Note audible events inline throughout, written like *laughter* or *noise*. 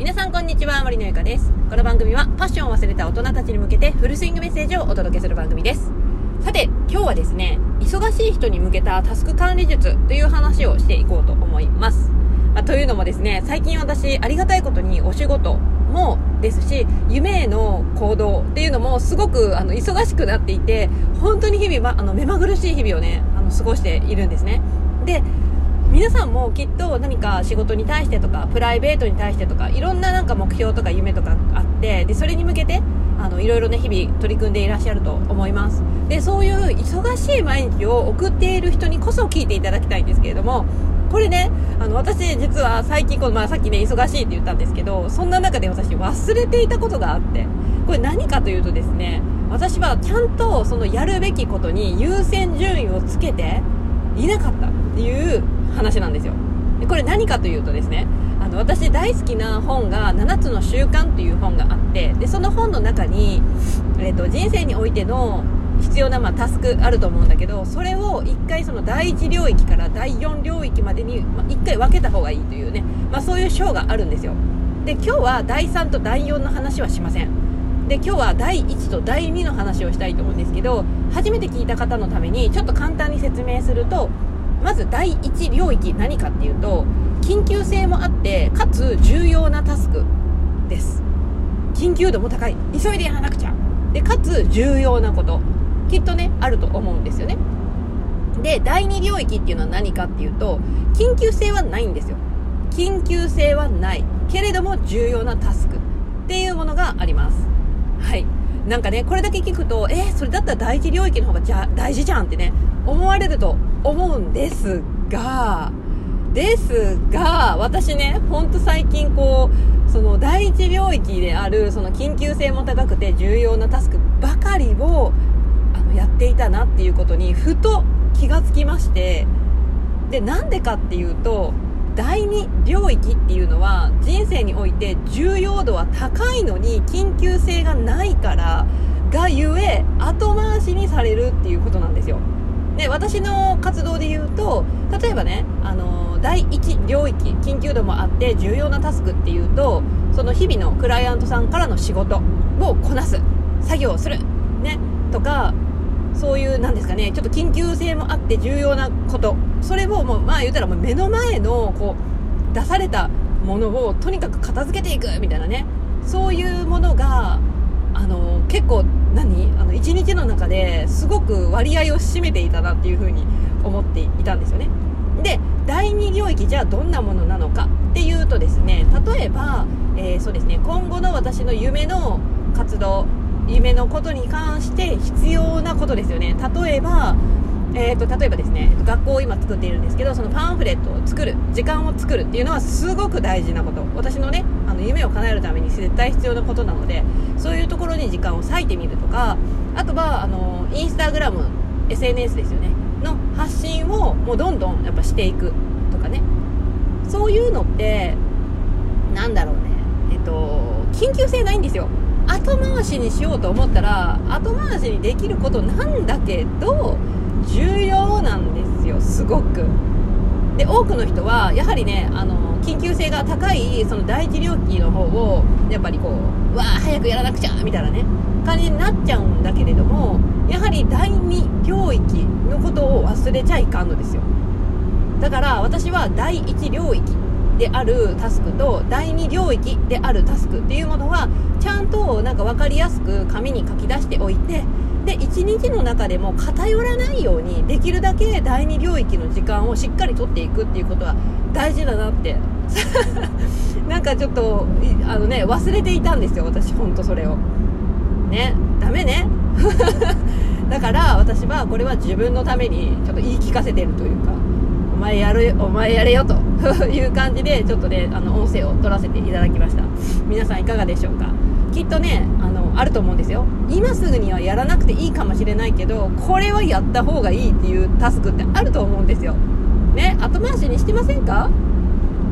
皆さんこんにちは森のゆかです。この番組はパッションを忘れた大人たちに向けてフルスイングメッセージをお届けする番組です。さて今日はですね忙しい人に向けたタスク管理術という話をしていこうと思います、まあ、というのもですね最近私ありがたいことにお仕事もですし夢への行動っていうのもすごくあの忙しくなっていて本当に日々、ま、あの目まぐるしい日々をねあの過ごしているんですね。で皆さんもきっと何か仕事に対してとかプライベートに対してとかいろんななんか目標とか夢とかあってでそれに向けてあのいろいろね日々取り組んでいらっしゃると思います。でそういう忙しい毎日を送っている人にこそ聞いていただきたいんですけれどもこれねあの私実は最近この、まあ、さっきね忙しいって言ったんですけどそんな中で私忘れていたことがあってこれ何かというとですね私はちゃんとそのやるべきことに優先順位をつけていなかったっていう話なんですよ。でこれ何かというとですねあの私大好きな本が「7つの習慣」という本があってでその本の中に、えーと、人生においての必要な、まあ、タスクあると思うんだけどそれを1回その第1領域から第4領域までに、まあ、1回分けた方がいいというね、まあ、そういう章があるんですよ。で今日は第3と第4の話はしません。で今日は第1と第2の話をしたいと思うんですけど初めて聞いた方のためにちょっと簡単に説明するとまず第1領域何かっていうと緊急性もあってかつ重要なタスクです。緊急度も高い。急いでやらなくちゃ。でかつ重要なこと。きっとねあると思うんですよね。で第2領域っていうのは何かっていうと緊急性はないんですよ。緊急性はない。けれども重要なタスク。っていうものがあります。はい。なんかねこれだけ聞くとえー、それだったら第一領域の方がじゃ大事じゃんってね思われると思うんですがですが私ねほんと最近こうその第一領域であるその緊急性も高くて重要なタスクばかりをあのやっていたなっていうことにふと気がつきましてでなんでかっていうと第2領域っていうのは人生において重要度は高いのに緊急性がないからがゆえ後回しにされるっていうことなんですよ。で私の活動で言うと例えばねあの第1領域緊急度もあって重要なタスクっていうとその日々のクライアントさんからの仕事をこなす。作業をする。ね。とかそういうなんですかねちょっと緊急性もあって重要なこと。それをもうまあ言うたらもう目の前のこう出されたものをとにかく片付けていくみたいなね。そういうものがあの結構何？あの1日の中ですごく割合を占めていたなっていうふうに思っていたんですよね。で第2領域じゃあどんなものなのかっていうとですね例えば、えー、そうですね今後の私の夢の活動夢のことに関して必要なことですよね。例えばえーと、例えばですね学校を今作っているんですけどそのパンフレットを作る時間を作るっていうのはすごく大事なこと。私のねあの夢を叶えるために絶対必要なことなのでそういうところに時間を割いてみるとかあとはあのインスタグラム SNS ですよねの発信をもうどんどんやっぱしていくとかね。そういうのってなんだろうね。えっと緊急性ないんですよ。後回しにしようと思ったら後回しにできることなんだけど重要なんですよすごく。で多くの人はやはりねあの緊急性が高いその第一領域の方をやっぱりこうわあ早くやらなくちゃみたいなね感じになっちゃうんだけれどもやはり第2領域のことを忘れちゃいかんのですよ。だから私は第一領域であるタスクと第2領域であるタスクっていうものはちゃんとなんか分かりやすく紙に書き出しておいてで1日の中でも偏らないようにできるだけ第2領域の時間をしっかりとっていくっていうことは大事だなって。*laughs* なんかちょっとあのね忘れていたんですよ私ほんとそれを。ねダメね。*laughs* だから私はこれは自分のためにちょっと言い聞かせてるというか。前やるお前やれよと *laughs* いう感じでちょっとねあの音声を取らせていただきました。皆さんいかがでしょうか？きっとねあのあると思うんですよ。今すぐにはやらなくていいかもしれないけどこれはやった方がいいっていうタスクってあると思うんですよ。ね後回しにしてませんか？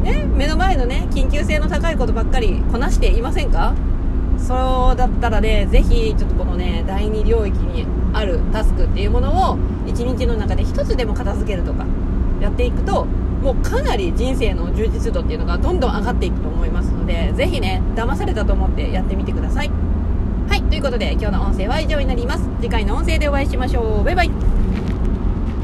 ね目の前のね緊急性の高いことばっかりこなしていませんか？そうだったらねぜひちょっとこのね第2領域にあるタスクっていうものを1日の中で1つでも片付けるとかやっていくともうかなり人生の充実度っていうのがどんどん上がっていくと思いますのでぜひね騙されたと思ってやってみてください。はいということで今日の音声は以上になります。次回の音声でお会いしましょう。バイバイ。